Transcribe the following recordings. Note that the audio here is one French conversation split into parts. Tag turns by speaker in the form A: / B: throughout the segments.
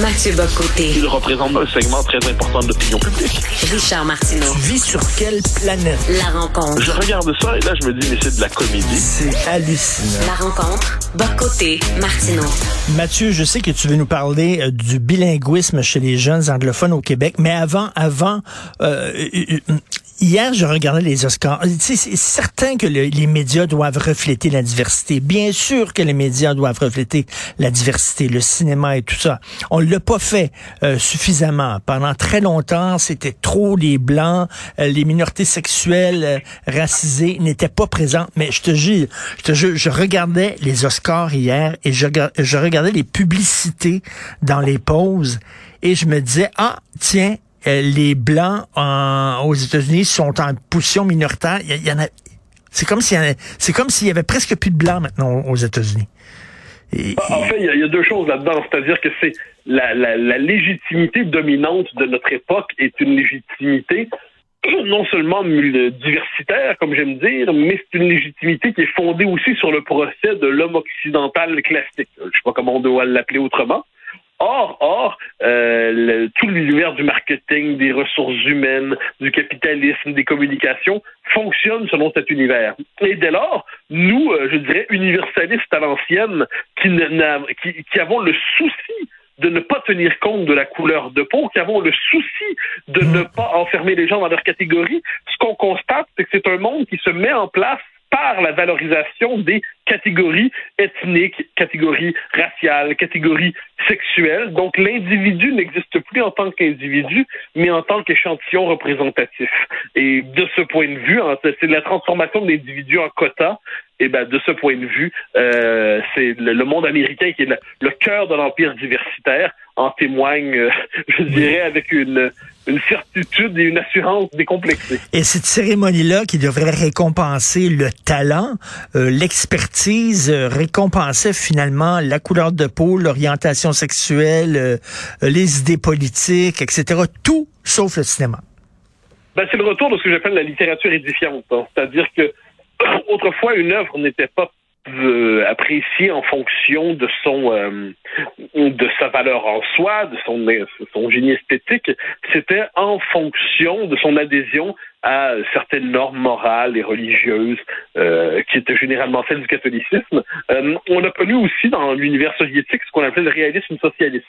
A: Mathieu Bocoté.
B: Il représente un segment très important de l'opinion publique.
A: Richard Martineau.
C: Tu vis sur quelle planète?
A: La rencontre.
B: Je regarde ça et là, je me dis, mais c'est de la comédie.
C: C'est hallucinant.
A: La rencontre. Bocoté. Martineau.
C: Mathieu, je sais que tu veux nous parler euh, du bilinguisme chez les jeunes anglophones au Québec, mais avant, avant, euh, euh, euh Hier, je regardais les Oscars. C'est certain que le, les médias doivent refléter la diversité. Bien sûr que les médias doivent refléter la diversité, le cinéma et tout ça. On l'a pas fait euh, suffisamment. Pendant très longtemps, c'était trop les blancs, euh, les minorités sexuelles, euh, racisées n'étaient pas présentes. Mais je te jure, je te jure, je regardais les Oscars hier et je, je regardais les publicités dans les pauses et je me disais ah tiens les blancs aux États-Unis sont en position minoritaire. Il y, en a, c'est comme s'il c'est comme s'il y avait presque plus de blancs maintenant aux États-Unis.
B: En fait, il y, a deux choses là-dedans, c'est-à-dire que c'est la, la, la, légitimité dominante de notre époque est une légitimité non seulement diversitaire, comme j'aime dire, mais c'est une légitimité qui est fondée aussi sur le procès de l'homme occidental classique. Je sais pas comment on doit l'appeler autrement. Or, or, euh, tout l'univers du marketing, des ressources humaines, du capitalisme, des communications fonctionne selon cet univers. Et dès lors, nous, euh, je dirais, universalistes à l'ancienne, qui, qui, qui avons le souci de ne pas tenir compte de la couleur de peau, qui avons le souci de ne pas enfermer les gens dans leur catégorie, ce qu'on constate, c'est que c'est un monde qui se met en place par la valorisation des catégories ethniques, catégories raciales, catégories sexuelles. Donc l'individu n'existe plus en tant qu'individu, mais en tant qu'échantillon représentatif. Et de ce point de vue, c'est la transformation de l'individu en quota. Et ben de ce point de vue, euh, c'est le, monde américain qui est le cœur de l'empire diversitaire en témoigne, euh, je dirais, avec une, une certitude et une assurance décomplexée.
C: Et cette cérémonie-là qui devrait récompenser le talent, euh, l'expertise, euh, récompenser finalement la couleur de peau, l'orientation sexuelle, les idées politiques, etc. Tout sauf le cinéma.
B: Ben, c'est le retour de ce que j'appelle la littérature édifiante. Hein. C'est-à-dire que autrefois, une œuvre n'était pas euh, apprécié en fonction de son euh, de sa valeur en soi, de son génie esthétique, c'était en fonction de son adhésion à certaines normes morales et religieuses euh, qui étaient généralement celles du catholicisme. Euh, on a connu aussi dans l'univers soviétique ce qu'on appelait le réalisme socialiste.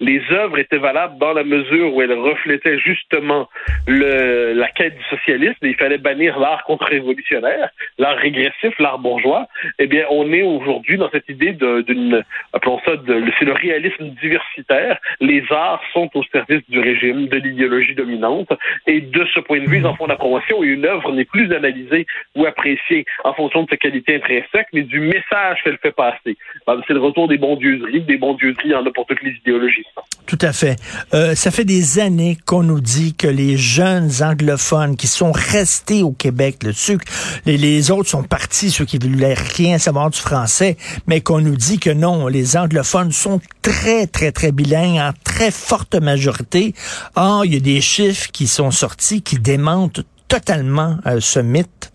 B: Les œuvres étaient valables dans la mesure où elles reflétaient justement le, la quête du socialisme et il fallait bannir l'art contre-révolutionnaire, l'art régressif, l'art bourgeois. Eh bien, on est aujourd'hui dans cette idée d'une, appelons ça, c'est le réalisme diversitaire. Les arts sont au service du régime, de l'idéologie dominante et de ce point de vue, ils en font la promotion et une œuvre n'est plus analysée ou appréciée en fonction de sa qualité intrinsèque, mais du message qu'elle fait passer. Ben, c'est le retour des bondieuseries. Des bondieuseries, il y en a pour toutes les idéologies.
C: Tout à fait. Euh, ça fait des années qu'on nous dit que les jeunes anglophones qui sont restés au Québec, le ceux, les, les autres sont partis, ceux qui ne voulaient rien savoir du français, mais qu'on nous dit que non, les anglophones sont très, très, très bilingues en très forte majorité. Or, il y a des chiffres qui sont sortis qui démentent totalement euh, ce mythe?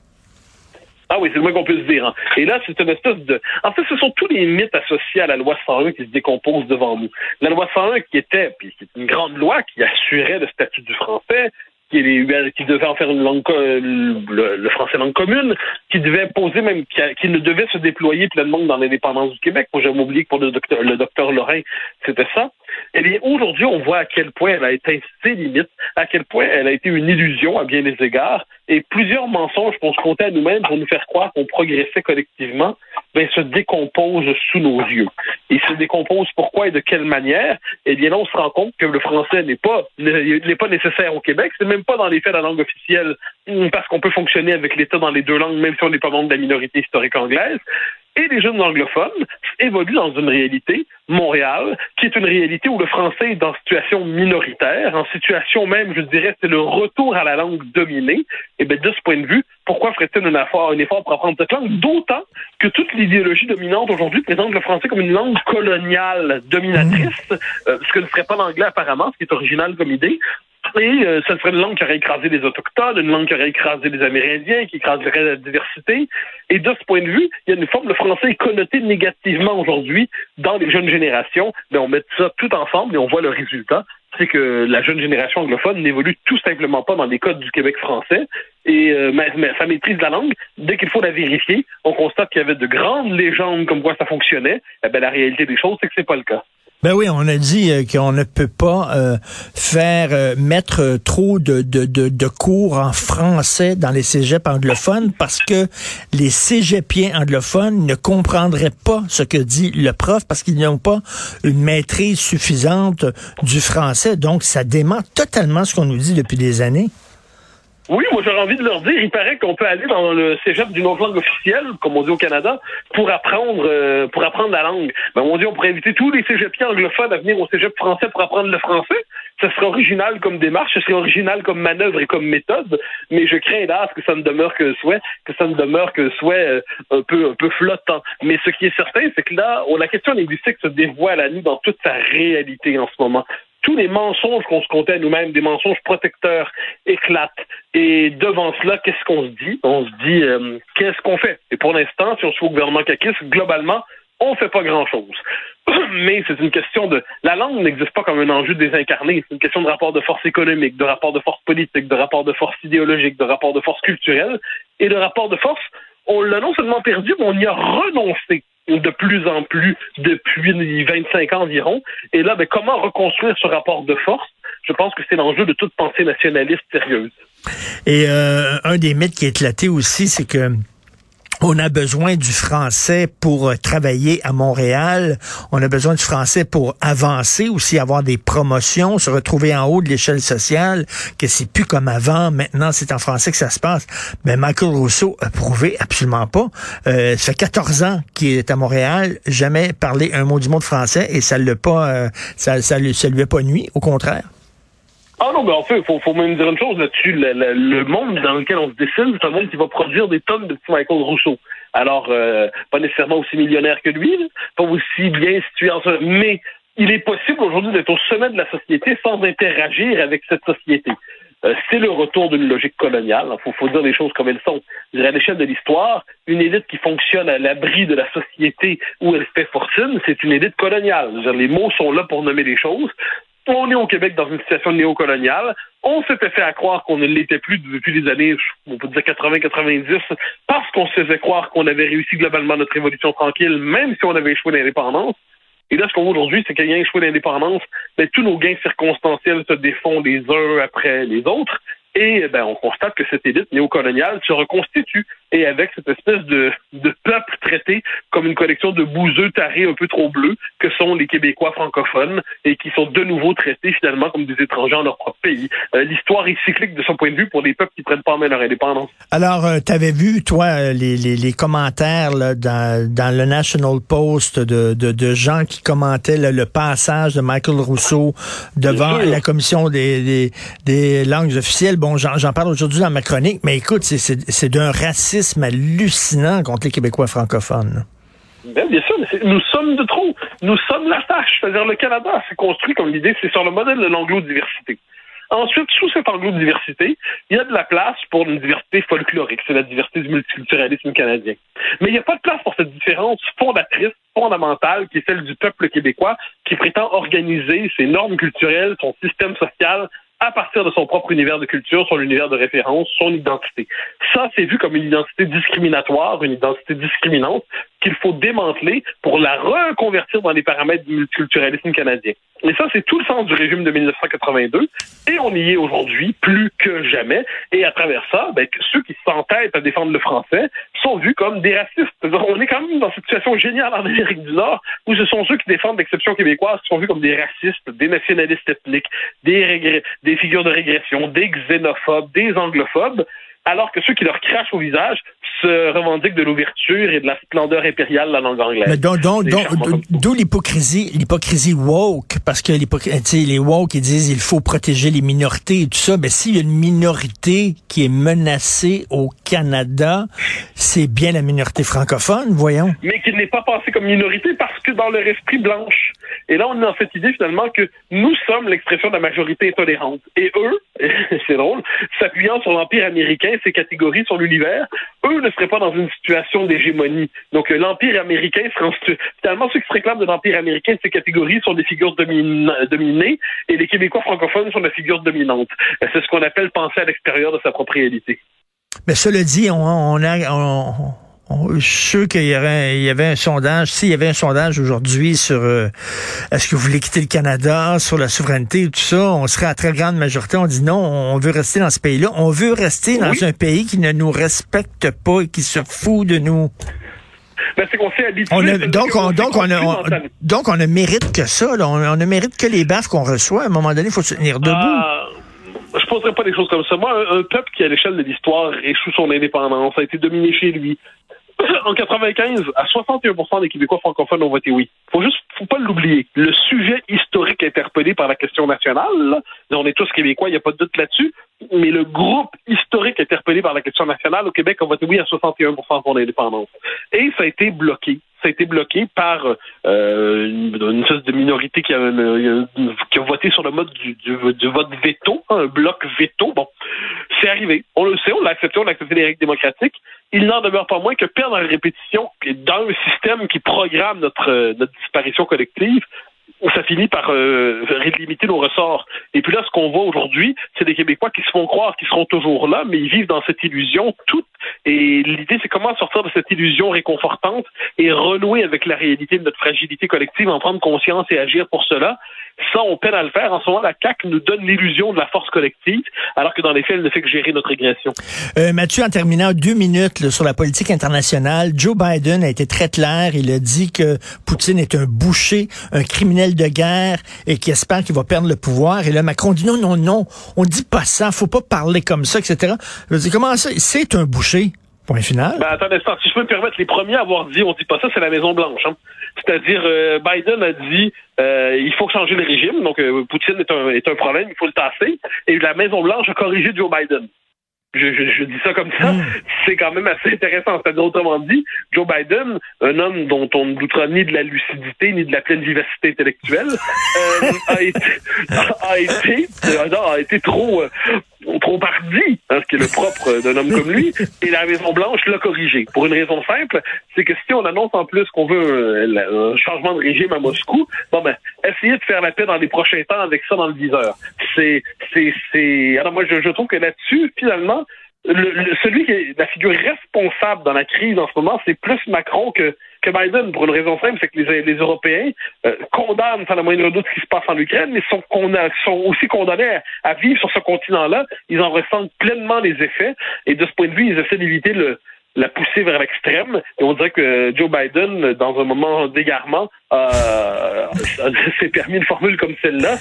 B: Ah oui, c'est le moins qu'on puisse dire. Hein. Et là, c'est une espèce de... En fait, ce sont tous les mythes associés à la loi 101 qui se décomposent devant nous. La loi 101 qui était, puis qui une grande loi qui assurait le statut du français, qui, devait en faire langue, le, français langue commune, qui devait poser même, qui, ne devait se déployer pleinement dans l'indépendance du Québec. Moi, j'ai oublié que pour le docteur, le docteur Lorrain, c'était ça. Eh bien, aujourd'hui, on voit à quel point elle a été ses limites, à quel point elle a été une illusion à bien des égards, et plusieurs mensonges qu'on se comptait à nous-mêmes pour nous faire croire qu'on progressait collectivement, ben, se décomposent sous nos yeux. Et se décomposent pourquoi et de quelle manière? Eh bien, là, on se rend compte que le français n'est pas, n'est pas nécessaire au Québec, c'est même pas dans les faits la langue officielle, parce qu'on peut fonctionner avec l'État dans les deux langues, même si on n'est pas membre de la minorité historique anglaise et les jeunes anglophones évoluent dans une réalité, Montréal, qui est une réalité où le français est dans situation minoritaire, en situation même, je dirais, c'est le retour à la langue dominée. Et bien, de ce point de vue, pourquoi ferait-il un effort, un effort pour apprendre cette langue? D'autant que toute l'idéologie dominante aujourd'hui présente le français comme une langue coloniale dominatrice, mmh. euh, ce que ne serait pas l'anglais apparemment, ce qui est original comme idée. Et euh, ça serait une langue qui aurait écrasé les Autochtones, une langue qui aurait écrasé les Amérindiens, qui écraserait la diversité. Et de ce point de vue, il y a une forme, le français est connoté négativement aujourd'hui dans les jeunes générations. Mais on met ça tout ensemble et on voit le résultat. C'est que la jeune génération anglophone n'évolue tout simplement pas dans les codes du Québec français. Et euh, mais, mais ça maîtrise la langue. Dès qu'il faut la vérifier, on constate qu'il y avait de grandes légendes comme quoi ça fonctionnait. Eh ben, la réalité des choses, c'est que c'est pas le cas.
C: Ben oui, on a dit euh, qu'on ne peut pas euh, faire euh, mettre trop de, de, de, cours en français dans les cégeps anglophones parce que les cégepiens anglophones ne comprendraient pas ce que dit le prof parce qu'ils n'ont pas une maîtrise suffisante du français. Donc, ça dément totalement ce qu'on nous dit depuis des années.
B: Oui, moi j'aurais envie de leur dire, il paraît qu'on peut aller dans le cégep d'une autre langue officielle, comme on dit au Canada, pour apprendre euh, pour apprendre la langue. Ben, on dit on pourrait inviter tous les cégepiens anglophones à venir au cégep français pour apprendre le français. Ce serait original comme démarche, ce serait original comme manœuvre et comme méthode, mais je crains hélas que ça ne demeure que souhait, que ça ne demeure que souhait euh, un peu un peu flottant. Mais ce qui est certain, c'est que là, la question linguistique se dévoile à nous dans toute sa réalité en ce moment tous les mensonges qu'on se comptait nous-mêmes, des mensonges protecteurs, éclatent. Et devant cela, qu'est-ce qu'on se dit? On se dit, euh, qu'est-ce qu'on fait? Et pour l'instant, si on se fout au gouvernement caquiste, globalement, on fait pas grand-chose. Mais c'est une question de... La langue n'existe pas comme un enjeu désincarné. C'est une question de rapport de force économique, de rapport de force politique, de rapport de force idéologique, de rapport de force culturelle. Et de rapport de force, on l'a non seulement perdu, mais on y a renoncé de plus en plus depuis 25 ans environ. Et là, ben, comment reconstruire ce rapport de force? Je pense que c'est l'enjeu de toute pensée nationaliste sérieuse.
C: Et euh, un des mythes qui est éclaté aussi, c'est que on a besoin du français pour euh, travailler à Montréal. On a besoin du français pour avancer, aussi avoir des promotions, se retrouver en haut de l'échelle sociale, que c'est plus comme avant. Maintenant, c'est en français que ça se passe. Mais Michael Rousseau a prouvé absolument pas. Euh, ça fait 14 ans qu'il est à Montréal, jamais parlé un mot du mot de français et ça l'a pas, euh, ça, ça, ça lui a pas nuit. Au contraire.
B: Ah non, mais en fait, il faut, faut, même dire une chose là-dessus. Le, le, le, monde dans lequel on se dessine, c'est un monde qui va produire des tonnes de petits Michael Rousseau. Alors, euh, pas nécessairement aussi millionnaire que lui, pas aussi bien situé en ce... Mais il est possible aujourd'hui d'être au sommet de la société sans interagir avec cette société. Euh, c'est le retour d'une logique coloniale. Il faut, faut, dire les choses comme elles sont. À l'échelle de l'histoire, une élite qui fonctionne à l'abri de la société où elle fait fortune, c'est une élite coloniale. Les mots sont là pour nommer les choses on est au Québec dans une situation néocoloniale. On s'était fait à croire qu'on ne l'était plus depuis les années, on peut dire 80-90, parce qu'on se faisait croire qu'on avait réussi globalement notre révolution tranquille, même si on avait échoué l'indépendance. Et là, ce qu'on voit aujourd'hui, c'est qu'il y a échoué l'indépendance, mais tous nos gains circonstanciels se défont les uns après les autres. Et ben, on constate que cette élite néocoloniale se reconstitue et avec cette espèce de, de peuple traité comme une collection de bouseux tarés un peu trop bleus que sont les Québécois francophones et qui sont de nouveau traités finalement comme des étrangers en leur propre pays. Euh, L'histoire est cyclique de son point de vue pour les peuples qui prennent pas en main leur indépendance.
C: Alors, euh, tu avais vu, toi, euh, les, les, les commentaires là, dans, dans le National Post de, de, de gens qui commentaient là, le passage de Michael Rousseau devant la commission des, des, des langues officielles. Bon, j'en parle aujourd'hui dans ma chronique, mais écoute, c'est d'un racisme hallucinant contre les Québécois francophones.
B: Ben, bien sûr, nous sommes de trop. Nous sommes la tâche. C'est-à-dire, le Canada s'est construit comme l'idée, c'est sur le modèle de l'anglo-diversité. Ensuite, sous cette anglo-diversité, il y a de la place pour une diversité folklorique. C'est la diversité du multiculturalisme canadien. Mais il n'y a pas de place pour cette différence fondatrice, fondamentale, qui est celle du peuple québécois, qui prétend organiser ses normes culturelles, son système social à partir de son propre univers de culture, son univers de référence, son identité. Ça, c'est vu comme une identité discriminatoire, une identité discriminante qu'il faut démanteler pour la reconvertir dans les paramètres du multiculturalisme canadien. Et ça, c'est tout le sens du régime de 1982, et on y est aujourd'hui plus que jamais. Et à travers ça, ben, ceux qui s'entêtent à défendre le français sont vus comme des racistes. On est quand même dans cette situation géniale en Amérique du Nord, où ce sont ceux qui défendent l'exception québécoise qui sont vus comme des racistes, des nationalistes ethniques, des, des figures de régression, des xénophobes, des anglophobes. Alors que ceux qui leur crachent au visage se revendiquent de l'ouverture et de la splendeur impériale de la langue anglaise.
C: Mais d'où l'hypocrisie, l'hypocrisie woke, parce que les woke, ils disent il faut protéger les minorités et tout ça. Ben, s'il y a une minorité qui est menacée au Canada, c'est bien la minorité francophone, voyons.
B: Mais qui n'est pas passée comme minorité parce que dans leur esprit blanche. Et là, on est dans cette idée finalement que nous sommes l'expression de la majorité intolérante. Et eux, c'est drôle, s'appuyant sur l'Empire américain, ses catégories sur l'univers, eux ne seraient pas dans une situation d'hégémonie. Donc euh, l'Empire américain serait finalement ceux qui se réclament de l'Empire américain, ces catégories sont des figures dominées et les Québécois francophones sont des figures dominantes. Euh, c'est ce qu'on appelle penser à l'extérieur de sa propre réalité.
C: Mais cela dit, on, a je suis sûr qu'il y, aurait, il y avait un sondage. S'il y avait un sondage aujourd'hui sur euh, est-ce que vous voulez quitter le Canada, sur la souveraineté, tout ça, on serait à très grande majorité. On dit non, on veut rester dans ce pays-là. On veut rester dans un pays qui ne nous respecte pas et qui se fout de nous.
B: Ben, c'est qu'on s'est habitué.
C: donc, on, donc, on a, donc, on ne mérite que ça. On, ne mérite que les baffes qu'on reçoit. À un moment donné, il faut se tenir debout.
B: Ah, je poserais pas des choses comme ça. Moi, un peuple qui, à l'échelle de l'histoire, échoue son indépendance, a été dominé chez lui, en 95, à 61% des Québécois francophones ont voté oui. Faut juste, faut pas l'oublier. Le sujet historique interpellé par la question nationale, on est tous Québécois, il n'y a pas de doute là-dessus, mais le groupe historique interpellé par la question nationale au Québec a voté oui à 61% pour l'indépendance. Et ça a été bloqué ça a été bloqué par euh, une, espèce de minorité qui a, qui a voté sur le mode du, vote veto, un bloc veto. Bon, c'est arrivé. On le sait, on l'a accepté, on a accepté les règles démocratiques. Il n'en demeure pas moins que perdre en répétition dans un système qui programme notre, notre disparition collective, ça finit par euh, limiter nos ressorts. Et puis là, ce qu'on voit aujourd'hui, c'est des Québécois qui se font croire qu'ils seront toujours là, mais ils vivent dans cette illusion toute. Et l'idée, c'est comment sortir de cette illusion réconfortante et renouer avec la réalité de notre fragilité collective, en prendre conscience et agir pour cela. Ça, on peine à le faire. En ce moment, la CAQ nous donne l'illusion de la force collective, alors que dans les faits, elle ne fait que gérer notre régression.
C: Euh, Mathieu, en terminant deux minutes sur la politique internationale, Joe Biden a été très clair. Il a dit que Poutine est un boucher, un criminel de guerre et qui espère qu'il va perdre le pouvoir. Et là, Macron dit non, non, non, on dit pas ça, faut pas parler comme ça, etc. Je dis, comment ça? C'est un boucher? Point final.
B: Ben, attendez, si je peux me permettre, les premiers à avoir dit on dit pas ça, c'est la Maison-Blanche. Hein. C'est-à-dire, euh, Biden a dit euh, il faut changer le régime, donc euh, Poutine est un, est un problème, il faut le tasser. Et la Maison-Blanche a corrigé Joe Biden je, je, je, dis ça comme ça, hmm. c'est quand même assez intéressant. C'est-à-dire, autrement dit, Joe Biden, un homme dont on ne doutera ni de la lucidité ni de la pleine vivacité intellectuelle, euh, a, été, a, été, a été trop, trop hein, ce qui est le propre d'un homme comme lui, et la Maison-Blanche l'a corrigé. Pour une raison simple, c'est que si on annonce en plus qu'on veut un, changement de régime à Moscou, bon ben, essayez de faire la paix dans les prochains temps avec ça dans le viseur. C'est, c'est, c'est. Alors moi, je, je trouve que là-dessus, finalement, le, celui qui est la figure responsable dans la crise en ce moment, c'est plus Macron que, que Biden, pour une raison simple, c'est que les, Européens euh, condamnent sans la moindre doute ce qui se passe en Ukraine, mais sont, sont aussi condamnés à, vivre sur ce continent-là. Ils en ressentent pleinement les effets, et de ce point de vue, ils essaient d'éviter le, la pousser vers l'extrême. Et on dirait que Joe Biden, dans un moment d'égarement, s'est permis une formule comme celle-là.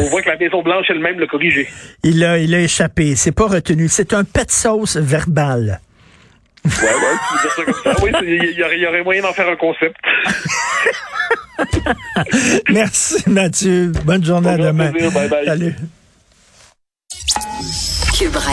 B: On voit que la Maison-Blanche elle-même l'a corrigé.
C: Il a, il a échappé. C'est pas retenu. C'est un pet sauce verbal.
B: Ouais, ouais, tu dire ça comme ça? Oui, il y, y, aurait moyen d'en faire un concept.
C: Merci, Mathieu. Bonne journée à demain.
B: Bye bye.
C: Salut.